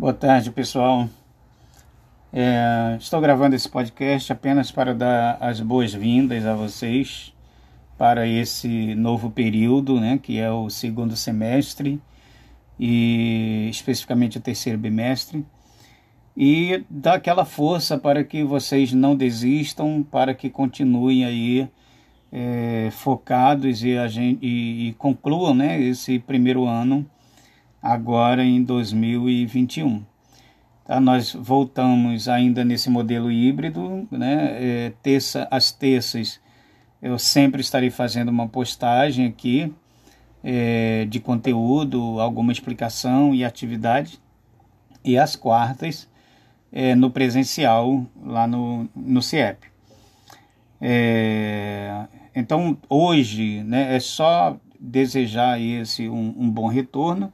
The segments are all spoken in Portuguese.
Boa tarde, pessoal. É, estou gravando esse podcast apenas para dar as boas-vindas a vocês para esse novo período, né, que é o segundo semestre e especificamente o terceiro bimestre, e dar aquela força para que vocês não desistam, para que continuem aí é, focados e, gente, e, e concluam né, esse primeiro ano agora em 2021. Tá? Nós voltamos ainda nesse modelo híbrido, né? É, terça, às terças eu sempre estarei fazendo uma postagem aqui é, de conteúdo, alguma explicação e atividade. E às quartas é, no presencial lá no, no CIEP. É, então hoje né, é só desejar esse um, um bom retorno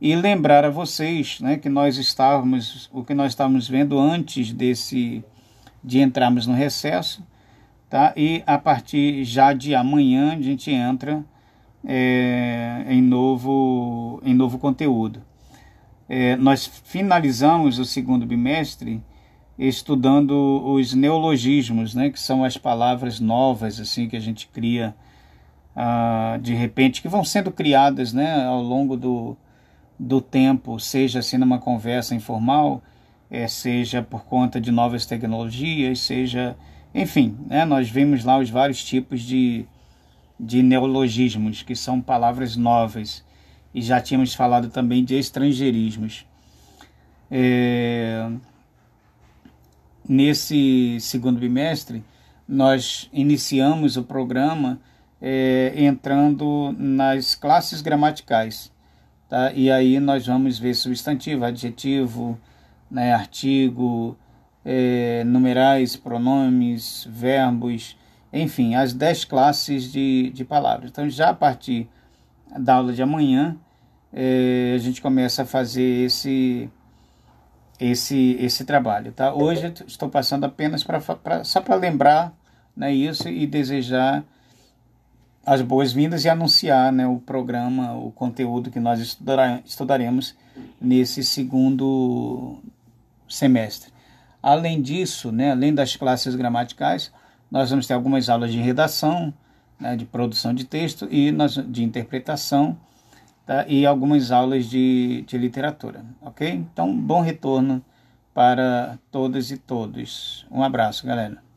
e lembrar a vocês né, que nós estávamos, o que nós estávamos vendo antes desse de entrarmos no recesso, tá? E a partir já de amanhã a gente entra é, em novo em novo conteúdo. É, nós finalizamos o segundo bimestre estudando os neologismos, né, que são as palavras novas assim que a gente cria ah, de repente, que vão sendo criadas né, ao longo do, do tempo, seja assim numa conversa informal, é, seja por conta de novas tecnologias, seja. Enfim, né, nós vemos lá os vários tipos de, de neologismos, que são palavras novas, e já tínhamos falado também de estrangeirismos. É, nesse segundo bimestre, nós iniciamos o programa é, entrando nas classes gramaticais. Tá? E aí nós vamos ver substantivo, adjetivo, né, artigo, é, numerais, pronomes, verbos, enfim, as dez classes de, de palavras. Então, já a partir da aula de amanhã, é, a gente começa a fazer esse, esse, esse trabalho. Tá? Hoje estou passando apenas pra só para lembrar né, isso e desejar as boas-vindas e anunciar né, o programa, o conteúdo que nós estudaremos nesse segundo semestre. Além disso, né, além das classes gramaticais, nós vamos ter algumas aulas de redação, né, de produção de texto e nós, de interpretação tá, e algumas aulas de, de literatura. Ok? Então, bom retorno para todas e todos. Um abraço, galera.